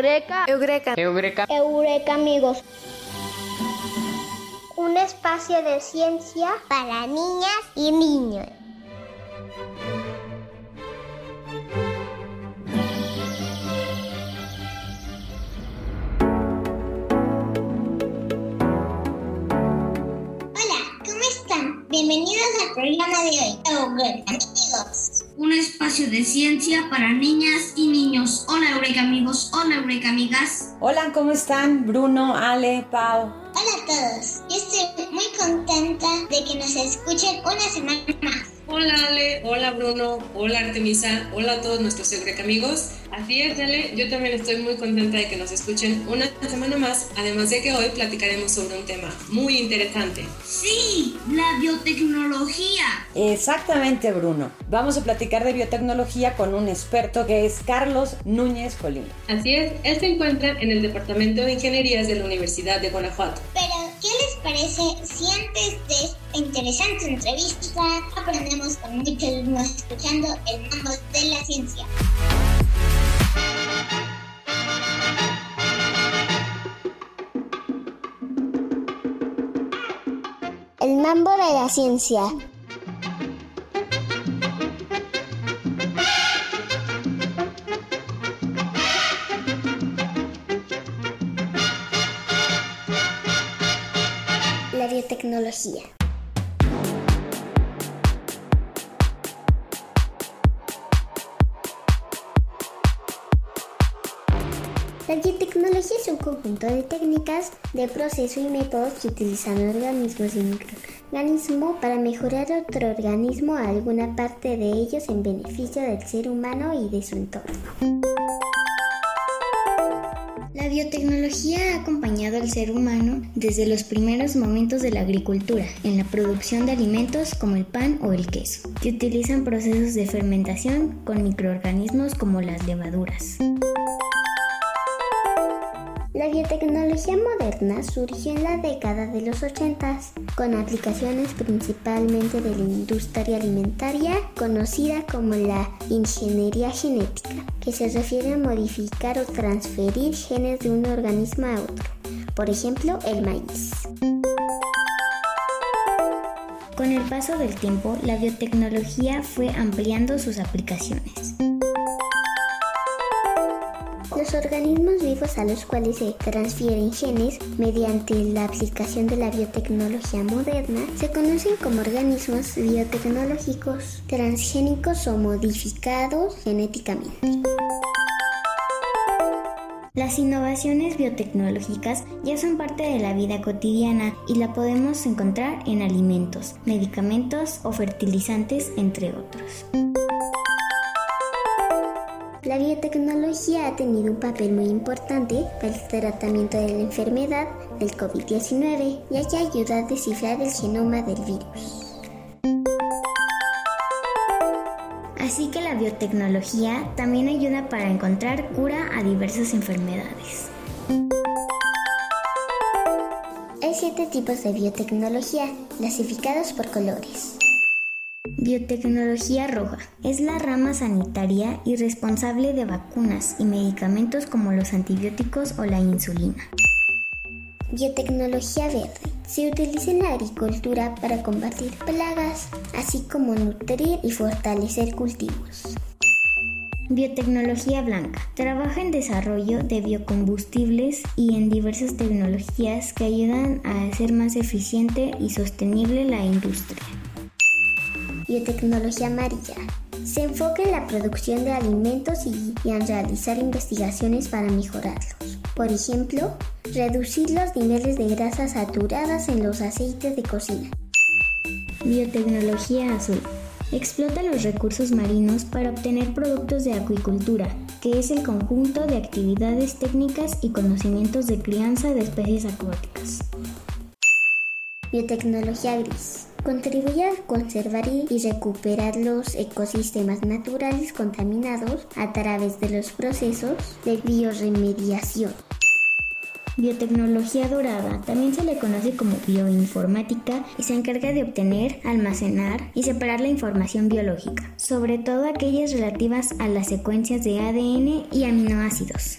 Eureka. Eureka. Eureka. Eureka, amigos. Un espacio de ciencia para niñas y niños. Hola, ¿cómo están? Bienvenidos al programa de hoy. Eureka, amigos. Un espacio de ciencia para niñas y niños. Hola Eureka amigos, hola Eureka amigas. Hola, ¿cómo están? Bruno, Ale, Pau. Hola a todos. Yo estoy muy contenta de que nos escuchen una semana más. Hola Ale, hola Bruno, hola Artemisa, hola a todos nuestros Eureka amigos. Así es Ale, yo también estoy muy contenta de que nos escuchen una semana más, además de que hoy platicaremos sobre un tema muy interesante. Sí, la biotecnología. Exactamente, Bruno. Vamos a platicar de biotecnología con un experto que es Carlos Núñez Colín. Así es, él se encuentra en el Departamento de Ingenierías de la Universidad de Guanajuato. Pero, ¿qué les parece si antes de interesante entrevista aprendemos con mucho ritmo escuchando el mambo de la ciencia? El mambo de la ciencia. La biotecnología. La biotecnología es un conjunto de técnicas, de proceso y métodos que utilizan organismos y microorganismos para mejorar otro organismo a alguna parte de ellos en beneficio del ser humano y de su entorno. La biotecnología ha acompañado al ser humano desde los primeros momentos de la agricultura, en la producción de alimentos como el pan o el queso, que utilizan procesos de fermentación con microorganismos como las levaduras. La biotecnología moderna surgió en la década de los 80 con aplicaciones principalmente de la industria alimentaria conocida como la ingeniería genética, que se refiere a modificar o transferir genes de un organismo a otro, por ejemplo el maíz. Con el paso del tiempo, la biotecnología fue ampliando sus aplicaciones. Los organismos vivos a los cuales se transfieren genes mediante la aplicación de la biotecnología moderna se conocen como organismos biotecnológicos, transgénicos o modificados genéticamente. Las innovaciones biotecnológicas ya son parte de la vida cotidiana y la podemos encontrar en alimentos, medicamentos o fertilizantes, entre otros. La biotecnología ha tenido un papel muy importante para el tratamiento de la enfermedad del COVID-19, ya que ayuda a descifrar el genoma del virus. Así que la biotecnología también ayuda para encontrar cura a diversas enfermedades. Hay siete tipos de biotecnología, clasificados por colores. Biotecnología roja es la rama sanitaria y responsable de vacunas y medicamentos como los antibióticos o la insulina. Biotecnología verde se utiliza en la agricultura para combatir plagas, así como nutrir y fortalecer cultivos. Biotecnología blanca. Trabaja en desarrollo de biocombustibles y en diversas tecnologías que ayudan a hacer más eficiente y sostenible la industria. Biotecnología amarilla. Se enfoca en la producción de alimentos y, y en realizar investigaciones para mejorarlos. Por ejemplo, reducir los niveles de grasas saturadas en los aceites de cocina. Biotecnología azul. Explota los recursos marinos para obtener productos de acuicultura, que es el conjunto de actividades técnicas y conocimientos de crianza de especies acuáticas. Biotecnología gris. Contribuye a conservar y recuperar los ecosistemas naturales contaminados a través de los procesos de bioremediación. Biotecnología dorada también se le conoce como bioinformática y se encarga de obtener, almacenar y separar la información biológica, sobre todo aquellas relativas a las secuencias de ADN y aminoácidos.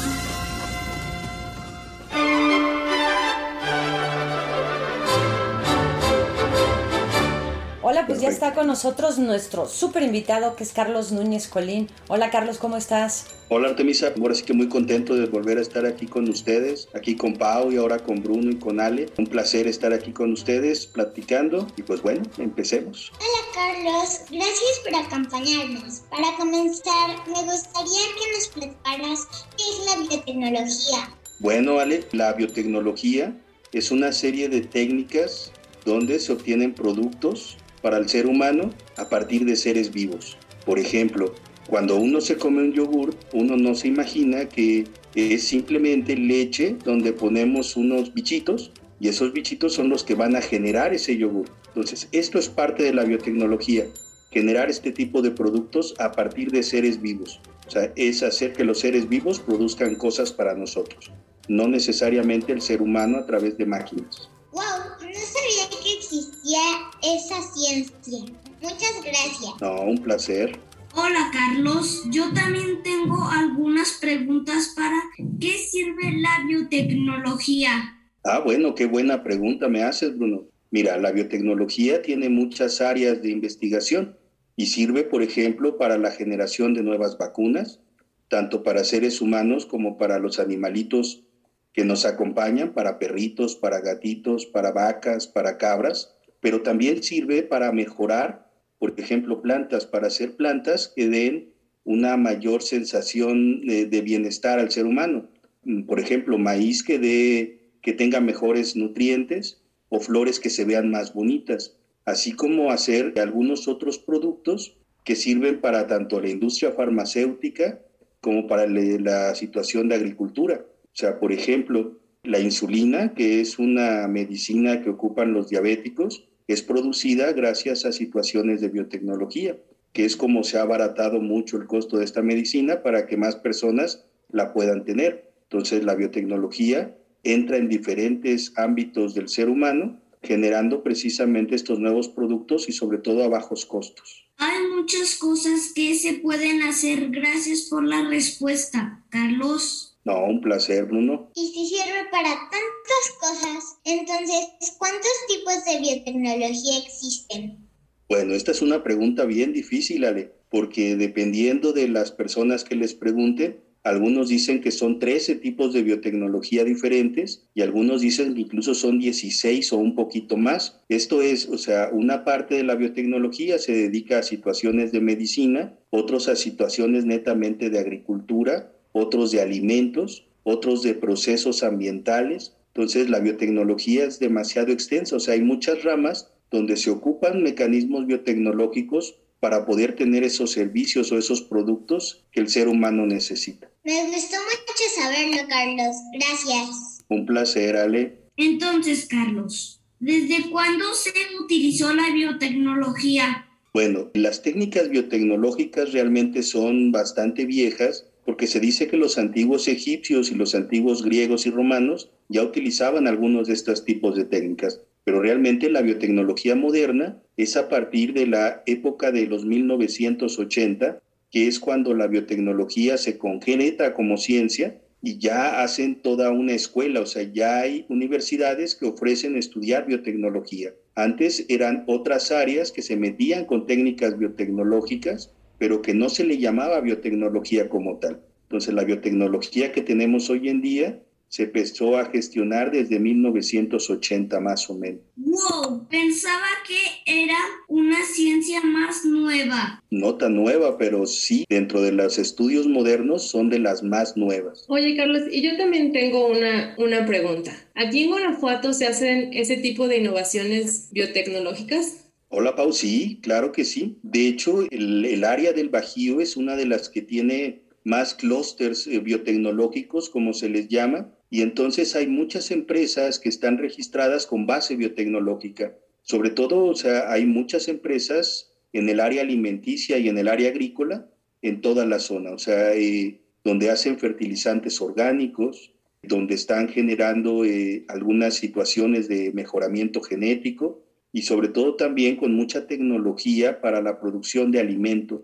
Ya está con nosotros nuestro súper invitado que es Carlos Núñez Colín. Hola Carlos, ¿cómo estás? Hola Artemisa, ahora sí que muy contento de volver a estar aquí con ustedes, aquí con Pau y ahora con Bruno y con Ale. Un placer estar aquí con ustedes platicando y pues bueno, empecemos. Hola Carlos, gracias por acompañarnos. Para comenzar, me gustaría que nos platicaras qué es la biotecnología. Bueno Ale, la biotecnología es una serie de técnicas donde se obtienen productos para el ser humano a partir de seres vivos. Por ejemplo, cuando uno se come un yogur, uno no se imagina que es simplemente leche donde ponemos unos bichitos y esos bichitos son los que van a generar ese yogur. Entonces, esto es parte de la biotecnología, generar este tipo de productos a partir de seres vivos. O sea, es hacer que los seres vivos produzcan cosas para nosotros, no necesariamente el ser humano a través de máquinas. ¡Wow! No sabía que existía esa ciencia. Muchas gracias. No, un placer. Hola Carlos, yo también tengo algunas preguntas para ¿qué sirve la biotecnología? Ah, bueno, qué buena pregunta me haces, Bruno. Mira, la biotecnología tiene muchas áreas de investigación y sirve, por ejemplo, para la generación de nuevas vacunas, tanto para seres humanos como para los animalitos que nos acompañan para perritos, para gatitos, para vacas, para cabras, pero también sirve para mejorar, por ejemplo, plantas, para hacer plantas que den una mayor sensación de, bienestar al ser humano. Mm, Por ejemplo, maíz que, dé, que tenga mejores nutrientes o flores que se vean más bonitas, así como hacer algunos otros productos que sirven para tanto la industria farmacéutica como para la situación de agricultura. O sea, por ejemplo, la insulina, que es una medicina que ocupan los diabéticos, es producida gracias a situaciones de biotecnología, que es como se ha abaratado mucho el costo de esta medicina para que más personas la puedan tener. Entonces, la biotecnología entra en diferentes ámbitos del ser humano, generando precisamente estos nuevos productos y sobre todo a bajos costos. Hay muchas cosas que se pueden hacer. Gracias por la respuesta, Carlos. No, un placer, Bruno. Y si sirve para tantas cosas, entonces, ¿cuántos tipos de biotecnología existen? Bueno, esta es una pregunta bien difícil, Ale, porque dependiendo de las personas que les pregunten, algunos dicen que son 13 tipos de biotecnología diferentes y algunos dicen que incluso son 16 o un poquito más. Esto es, o sea, una parte de la biotecnología se dedica a situaciones de medicina, otros a situaciones netamente de agricultura, otros de alimentos, otros de procesos ambientales. Entonces, la biotecnología es demasiado extensa, o sea, hay muchas ramas donde se ocupan mecanismos biotecnológicos para poder tener esos servicios o esos productos que el ser humano necesita. Me gustó mucho saberlo, Carlos. Gracias. Un placer, Ale. Entonces, Carlos, ¿desde cuándo se utilizó la biotecnología? Bueno, las técnicas biotecnológicas realmente son bastante viejas porque se dice que los antiguos egipcios y los antiguos griegos y romanos ya utilizaban algunos de estos tipos de técnicas, pero realmente la biotecnología moderna es a partir de la época de los 1980, que es cuando la biotecnología se concreta como ciencia y ya hacen toda una escuela, o sea, ya hay universidades que ofrecen estudiar biotecnología. Antes eran otras áreas que se metían con técnicas biotecnológicas, pero que no se le llamaba biotecnología como tal. Entonces, la biotecnología que tenemos hoy en día se empezó a gestionar desde 1980 más o menos. ¡Wow! Pensaba que era una ciencia más nueva. No tan nueva, pero sí, dentro de los estudios modernos son de las más nuevas. Oye, Carlos, y yo también tengo una, una pregunta. ¿Aquí en Guanajuato se hacen ese tipo de innovaciones biotecnológicas? Hola Pau, sí, claro que sí. De hecho, el, área del Bajío es una de las que tiene más clústeres eh, biotecnológicos, como se les llama, y entonces hay muchas empresas que están registradas con base biotecnológica. Sobre todo, o sea, hay muchas empresas en el área alimenticia y en el área agrícola en toda la zona, o sea, eh, donde hacen fertilizantes orgánicos, donde están generando eh, algunas situaciones de mejoramiento genético y sobre todo también con mucha tecnología para la producción de alimentos,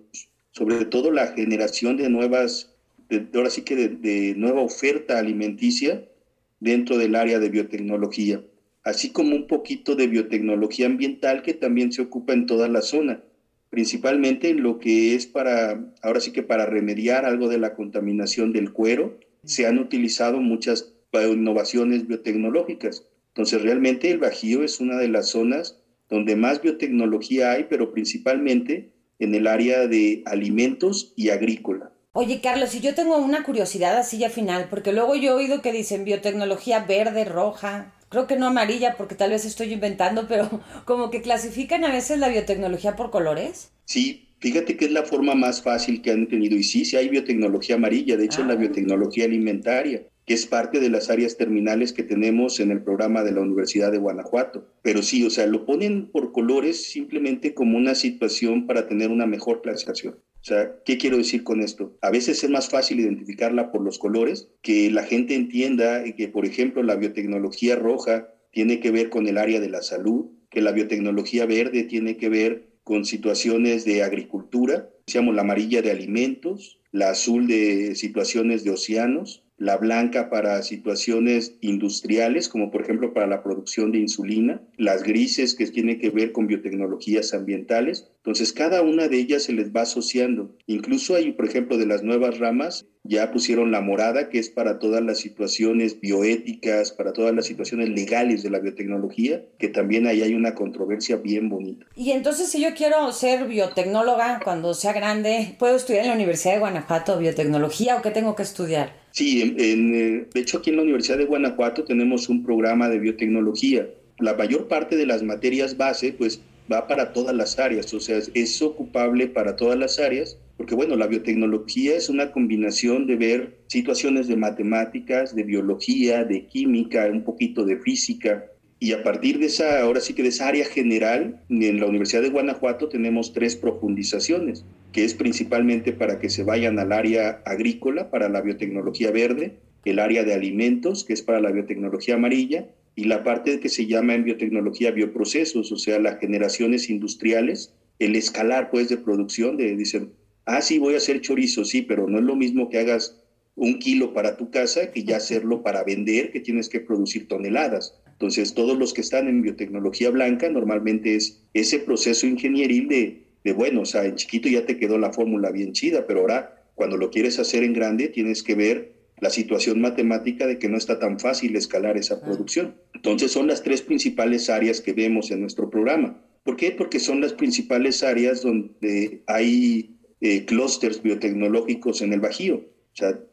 sobre todo la generación de nuevas ahora sí que de, nueva oferta alimenticia dentro del área de biotecnología, así como un poquito de biotecnología ambiental que también se ocupa en toda la zona, principalmente en lo que es para, ahora sí que para remediar algo de la contaminación del cuero, se han utilizado muchas innovaciones biotecnológicas. Entonces, realmente el Bajío es una de las zonas donde más biotecnología hay, pero principalmente en el área de alimentos y agrícola. Oye, Carlos, si yo tengo una curiosidad así ya final, porque luego yo he oído que dicen biotecnología verde, roja, creo que no amarilla, porque tal vez estoy inventando, pero como que clasifican a veces la biotecnología por colores. Sí, fíjate que es la forma más fácil que han tenido. Y sí, sí hay biotecnología amarilla, de hecho la ah. biotecnología alimentaria que es parte de las áreas terminales que tenemos en el programa de la Universidad de Guanajuato. Pero sí, o sea, lo ponen por colores simplemente como una situación para tener una mejor clasificación. O sea, ¿qué quiero decir con esto? A veces es más fácil identificarla por los colores, que la gente entienda que, por ejemplo, la biotecnología roja tiene que ver con el área de la salud, que la biotecnología verde tiene que ver con situaciones de agricultura, decíamos la amarilla de alimentos, la azul de situaciones de océanos, la blanca para situaciones industriales, como por ejemplo para la producción de insulina, las grises que tienen que ver con biotecnologías ambientales. Entonces, cada una de ellas se les va asociando. Incluso hay, por ejemplo, de las nuevas ramas, ya pusieron la morada, que es para todas las situaciones bioéticas, para todas las situaciones legales de la biotecnología, que también ahí hay una controversia bien bonita. Y entonces, si yo quiero ser biotecnóloga cuando sea grande, ¿puedo estudiar en la Universidad de Guanajuato biotecnología o qué tengo que estudiar? Sí, en, eh, de hecho aquí en la Universidad de Guanajuato tenemos un programa de biotecnología. La mayor parte de las materias base pues va para todas las áreas, o sea, es ocupable para todas las áreas, porque bueno, la biotecnología es una combinación de ver situaciones de matemáticas, de biología, de química, un poquito de física, y a partir de esa, ahora sí que de esa área general, en la Universidad de Guanajuato tenemos tres profundizaciones, que es principalmente para que se vayan al área agrícola, para la biotecnología verde, el área de alimentos, que es para la biotecnología amarilla, y la parte que se llama en biotecnología bioprocesos, o sea, las generaciones industriales, el escalar pues de producción, de dicen, ah, sí, voy a hacer chorizo, sí, pero no es lo mismo que hagas un kilo para tu casa que ya hacerlo para vender, que tienes que producir toneladas. Entonces, todos los que están en biotecnología blanca normalmente es ese proceso ingenieril de, de bueno, o sea, en chiquito ya te quedó la fórmula bien chida, pero ahora cuando lo quieres hacer en grande tienes que ver la situación matemática de que no está tan fácil escalar esa producción. Entonces, son las tres principales áreas que vemos en nuestro programa. ¿Por qué? Porque son las principales áreas donde hay eh, clústeres biotecnológicos en el Bajío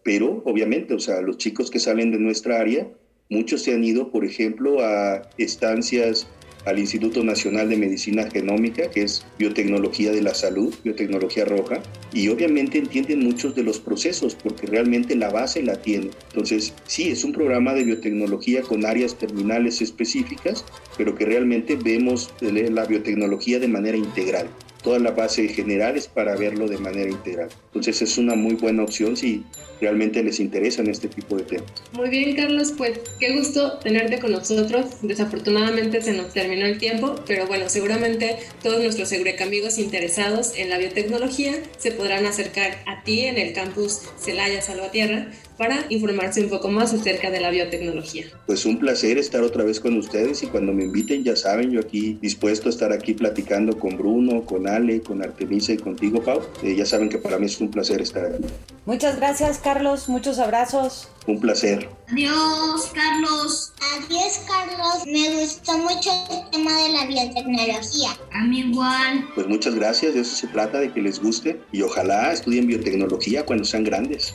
pero obviamente, o sea, los chicos que salen de nuestra área, muchos se han ido, por ejemplo, a estancias al Instituto Nacional de Medicina Genómica, que es biotecnología de la salud, biotecnología roja, y obviamente entienden muchos de los procesos porque realmente la base la tienen. Entonces, sí, es un programa de biotecnología con áreas terminales específicas, pero que realmente vemos la biotecnología de manera integral toda la base general es para verlo de manera integral. Entonces es una muy buena opción si realmente les interesan este tipo de temas. Muy bien, Carlos, pues qué gusto tenerte con nosotros. Desafortunadamente se nos terminó el tiempo, pero bueno, seguramente todos nuestros Eureka amigos interesados en la biotecnología se podrán acercar a ti en el campus Celaya Salvatierra para informarse un poco más acerca de la biotecnología. Pues un placer estar otra vez con ustedes y cuando me inviten ya saben, yo aquí dispuesto a estar aquí platicando con Bruno, con Ale, con Artemisa y contigo, Pau. Eh, ya saben que para mí es un placer estar aquí. Muchas gracias, Carlos. Muchos abrazos. Un placer. Adiós, Carlos. Adiós, Carlos. Me gustó mucho el tema de la biotecnología. A mí igual. Pues muchas gracias. De eso se trata, de que les guste y ojalá estudien biotecnología cuando sean grandes.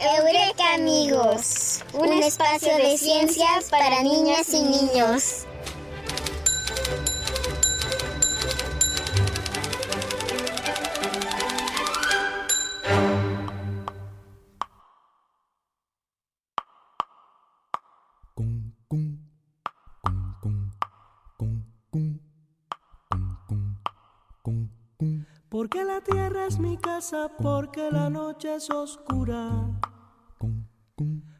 Eureka amigos, un espacio de ciencias para niñas y niños. Porque la tierra es mi casa, porque la noche es oscura.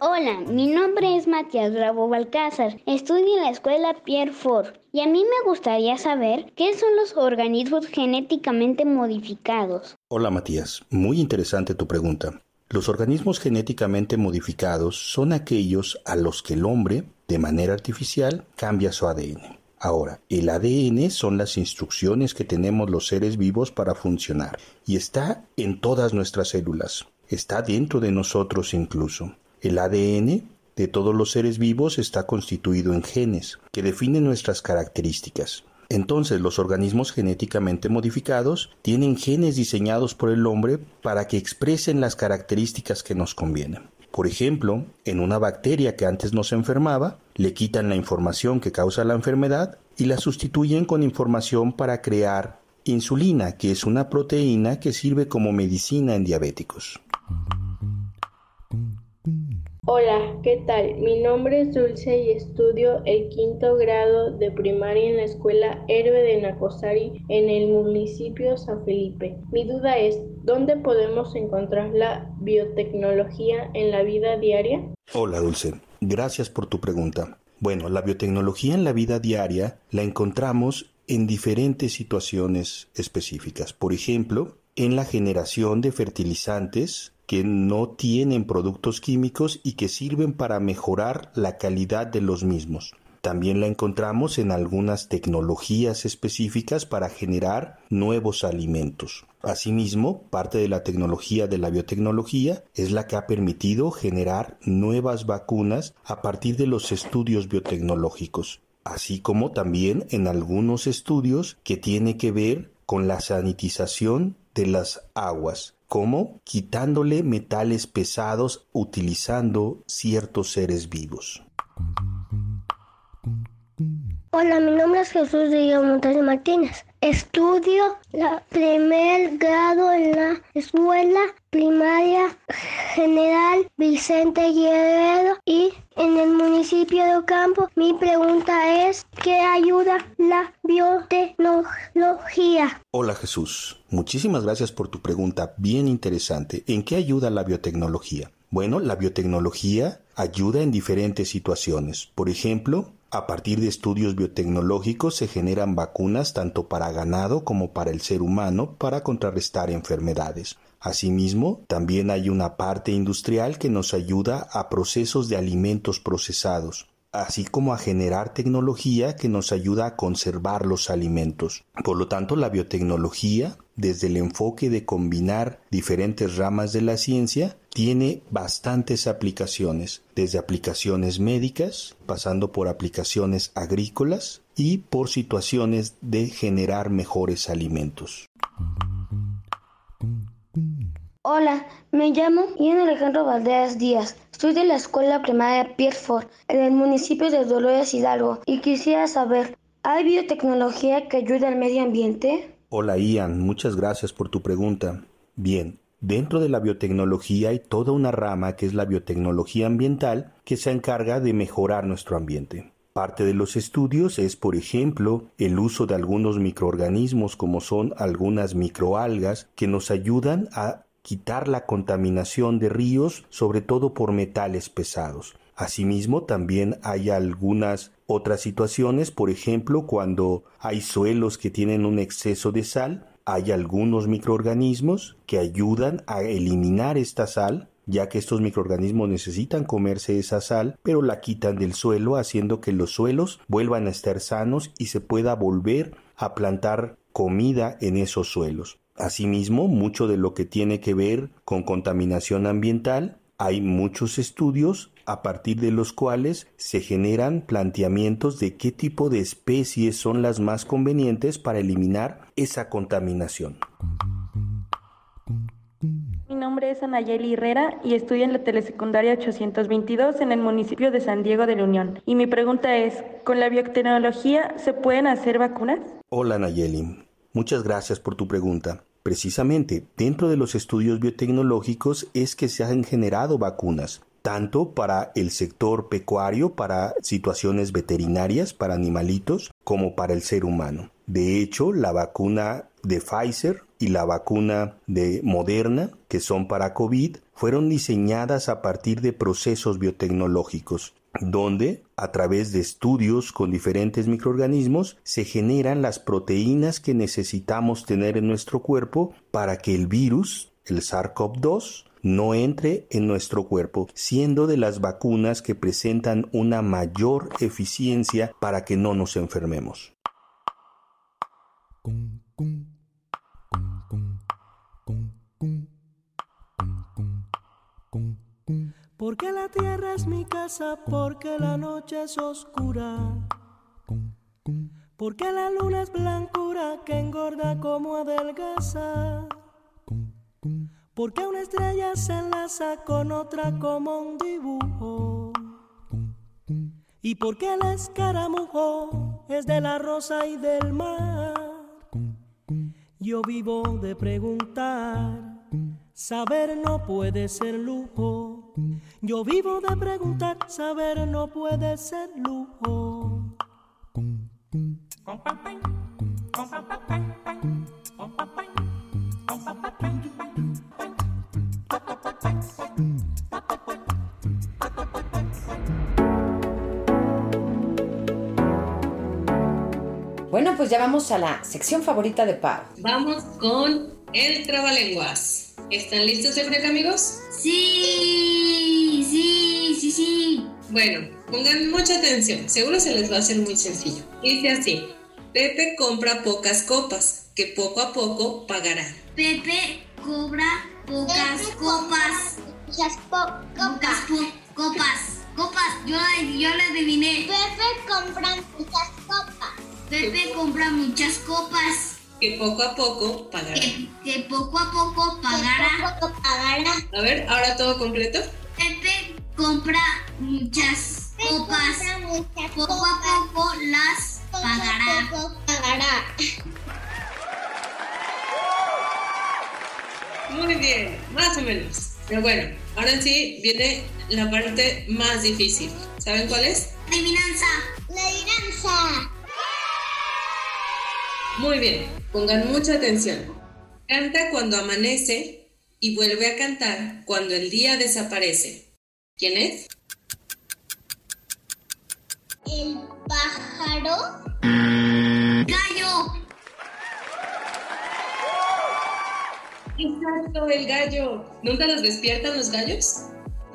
Hola, mi nombre es Matías Bravo Balcázar. Estudio en la escuela Pierre Ford. Y a mí me gustaría saber qué son los organismos genéticamente modificados. Hola Matías, muy interesante tu pregunta. Los organismos genéticamente modificados son aquellos a los que el hombre, de manera artificial, cambia su ADN. Ahora, el ADN son las instrucciones que tenemos los seres vivos para funcionar y está en todas nuestras células, está dentro de nosotros incluso. El ADN de todos los seres vivos está constituido en genes que definen nuestras características. Entonces los organismos genéticamente modificados tienen genes diseñados por el hombre para que expresen las características que nos convienen. Por ejemplo, en una bacteria que antes nos enfermaba, le quitan la información que causa la enfermedad y la sustituyen con información para crear insulina, que es una proteína que sirve como medicina en diabéticos. Hola, ¿qué tal? Mi nombre es Dulce y estudio el quinto grado de primaria en la escuela Héroe de Nacosari en el municipio San Felipe. Mi duda es, ¿dónde podemos encontrar la biotecnología en la vida diaria? Hola Dulce, gracias por tu pregunta. Bueno, la biotecnología en la vida diaria la encontramos en diferentes situaciones específicas. Por ejemplo, en la generación de fertilizantes que no tienen productos químicos y que sirven para mejorar la calidad de los mismos. También la encontramos en algunas tecnologías específicas para generar nuevos alimentos. Asimismo, parte de la tecnología de la biotecnología es la que ha permitido generar nuevas vacunas a partir de los estudios biotecnológicos, así como también en algunos estudios que tiene que ver con la sanitización de las aguas, como quitándole metales pesados utilizando ciertos seres vivos. Hola, mi nombre es Jesús de Montes Martínez. Estudio la primer grado en la escuela primaria general Vicente Guerrero y en el municipio de Ocampo. Mi pregunta es, ¿qué ayuda la biotecnología? Hola Jesús, muchísimas gracias por tu pregunta bien interesante. ¿En qué ayuda la biotecnología? Bueno, la biotecnología ayuda en diferentes situaciones. Por ejemplo, a partir de estudios biotecnológicos se generan vacunas tanto para ganado como para el ser humano para contrarrestar enfermedades. Asimismo, también hay una parte industrial que nos ayuda a procesos de alimentos procesados así como a generar tecnología que nos ayuda a conservar los alimentos. Por lo tanto, la biotecnología, desde el enfoque de combinar diferentes ramas de la ciencia, tiene bastantes aplicaciones, desde aplicaciones médicas, pasando por aplicaciones agrícolas y por situaciones de generar mejores alimentos. Hola, me llamo Ian Alejandro Valderas Díaz. Estudio en la escuela primaria Pierfort, en el municipio de Dolores Hidalgo, y quisiera saber, ¿hay biotecnología que ayude al medio ambiente? Hola Ian, muchas gracias por tu pregunta. Bien, dentro de la biotecnología hay toda una rama que es la biotecnología ambiental que se encarga de mejorar nuestro ambiente. Parte de los estudios es, por ejemplo, el uso de algunos microorganismos como son algunas microalgas que nos ayudan a quitar la contaminación de ríos, sobre todo por metales pesados. Asimismo, también hay algunas otras situaciones, por ejemplo, cuando hay suelos que tienen un exceso de sal, hay algunos microorganismos que ayudan a eliminar esta sal, ya que estos microorganismos necesitan comerse esa sal, pero la quitan del suelo, haciendo que los suelos vuelvan a estar sanos y se pueda volver a plantar comida en esos suelos. Asimismo, mucho de lo que tiene que ver con contaminación ambiental, hay muchos estudios a partir de los cuales se generan planteamientos de qué tipo de especies son las más convenientes para eliminar esa contaminación. Mi nombre es Anayeli Herrera y estudio en la telesecundaria 822 en el municipio de San Diego de la Unión. Y mi pregunta es, ¿con la biotecnología se pueden hacer vacunas? Hola Nayeli, muchas gracias por tu pregunta. Precisamente, dentro de los estudios biotecnológicos es que se han generado vacunas, tanto para el sector pecuario, para situaciones veterinarias, para animalitos, como para el ser humano. De hecho, la vacuna de Pfizer y la vacuna de Moderna, que son para COVID, fueron diseñadas a partir de procesos biotecnológicos donde a través de estudios con diferentes microorganismos se generan las proteínas que necesitamos tener en nuestro cuerpo para que el virus, el SARS-CoV-2, no entre en nuestro cuerpo, siendo de las vacunas que presentan una mayor eficiencia para que no nos enfermemos. Porque la tierra es mi casa, porque la noche es oscura. Porque la luna es blancura que engorda como adelgaza. Porque una estrella se enlaza con otra como un dibujo. Y porque el escaramujo es de la rosa y del mar. Yo vivo de preguntar Saber no puede ser lujo. Yo vivo de preguntar, saber no puede ser lujo. Pues ya vamos a la sección favorita de Pau. Vamos con el trabalenguas. ¿Están listos de break, amigos? Sí, sí, sí, sí. Bueno, pongan mucha atención, seguro se les va a hacer muy sencillo. Dice así, Pepe compra pocas copas, que poco a poco pagará. Pepe cobra pocas copas. Muchas po- Pocas copas. po- copas. Copas, yo, la- yo la adiviné. Pepe compra muchas copas. Pepe compra muchas copas. Que poco a poco pagará. Que, que poco a poco pagará. Poco pagará. A ver, ahora todo completo. Pepe compra muchas Pepe copas. compra muchas Poco copas. a poco las Poco a pagará. poco pagará. Muy bien, más o menos. Pero bueno, ahora sí viene la parte más difícil. ¿Saben cuál es? Adivinanza. La adivinanza. Muy bien, pongan mucha atención. Canta cuando amanece y vuelve a cantar cuando el día desaparece. ¿Quién es? El pájaro. Gallo. Exacto, el gallo. ¿Nunca los despiertan los gallos?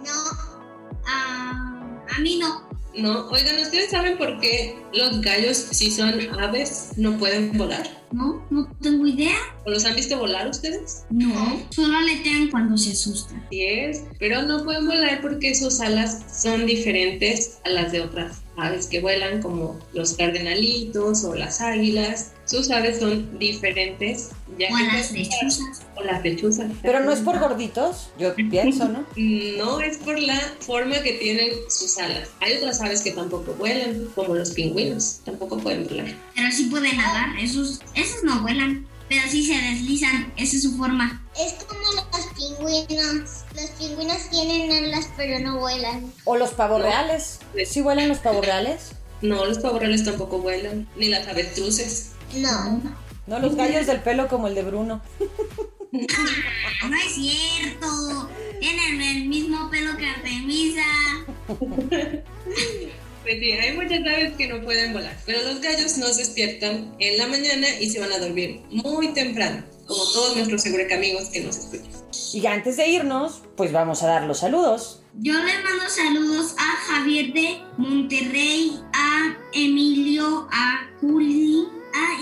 No. Ah, a mí no. No, oigan, ¿ustedes saben por qué los gallos, si son aves, no pueden volar? No, no tengo idea. ¿O los han visto volar ustedes? No, solo aletean cuando se asustan. Sí es, pero no pueden volar porque sus alas son diferentes a las de otras aves que vuelan, como los cardenalitos o las águilas. Sus aves son diferentes, ya O las lechuzas. o O la pechuza. Pero no es por gorditos, yo pienso, ¿no? No, es por la forma que tienen sus alas. Hay otras aves que tampoco vuelan, como los pingüinos, tampoco pueden volar. Pero sí pueden nadar, esos, esos no vuelan, pero sí se deslizan, esa es su forma. Es como los pingüinos. Los pingüinos tienen alas pero no vuelan. O los pavos reales. ¿Sí vuelan los pavos reales? No, los pavos reales tampoco vuelan, ni las avestruces. No. No, los gallos del pelo como el de Bruno. No es cierto. Tienen el mismo pelo que Artemisa. Pues sí, hay muchas aves que no pueden volar, pero los gallos no se despiertan en la mañana y se van a dormir muy temprano, como todos nuestros amigos que nos escuchan. Y antes de irnos, pues vamos a dar los saludos. Yo le mando saludos a Javier de Monterrey, a Emilio, a Juli,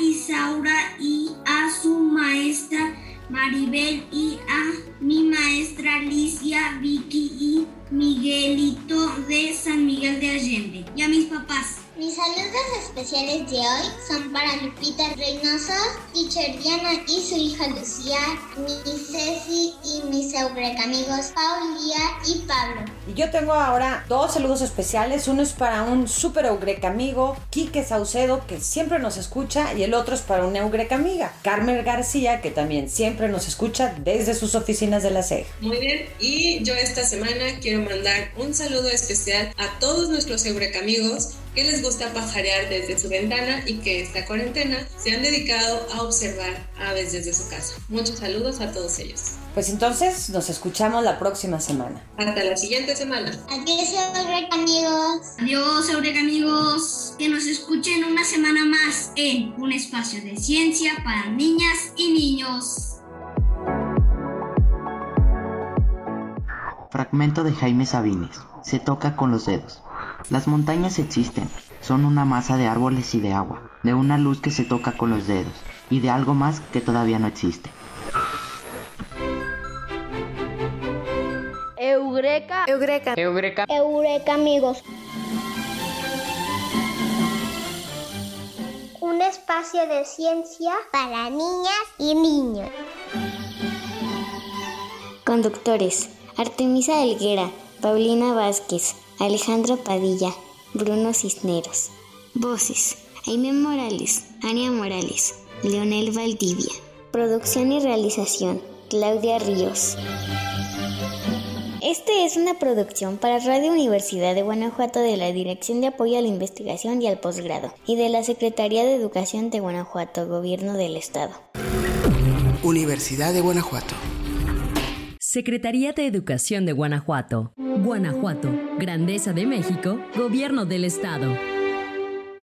Isaura y a su maestra Maribel y a mi maestra Alicia, Vicky y Miguelito de San Miguel de Allende y a mis papás. Mis saludos especiales de hoy son para Lupita Reynoso, Teacher Diana y su hija Lucía, mi Ceci y mis amigos Paulía y Pablo. Y yo tengo ahora dos saludos especiales. Uno es para un super Eureka amigo, Quique Saucedo, que siempre nos escucha, y el otro es para una Eureka amiga, Carmen García, que también siempre nos escucha desde sus oficinas de la SEG. Muy bien, y yo esta semana quiero mandar un saludo especial a todos nuestros Eureka amigos que les gusta pajarear desde su ventana y que esta cuarentena se han dedicado a observar aves desde su casa. Muchos saludos a todos ellos. Pues entonces nos escuchamos la próxima semana. Hasta la siguiente semana. Adiós, Eureka amigos. Adiós, Eureka amigos. Que nos escuchen una semana más en un espacio de ciencia para niñas y niños. Fragmento de Jaime Sabines. Se toca con los dedos. Las montañas existen, son una masa de árboles y de agua, de una luz que se toca con los dedos, y de algo más que todavía no existe. Eureka. Eureka. Eureka. Eureka amigos. Un espacio de ciencia para niñas y niños. Conductores. Artemisa Elguera, Paulina Vázquez, Alejandro Padilla, Bruno Cisneros. Voces. Jaime Morales, Ania Morales, Leonel Valdivia. Producción y realización. Claudia Ríos. Este es una producción para Radio Universidad de Guanajuato de la Dirección de Apoyo a la Investigación y al Posgrado y de la Secretaría de Educación de Guanajuato, Gobierno del Estado. Universidad de Guanajuato. Secretaría de Educación de Guanajuato. Guanajuato, Grandeza de México, Gobierno del Estado.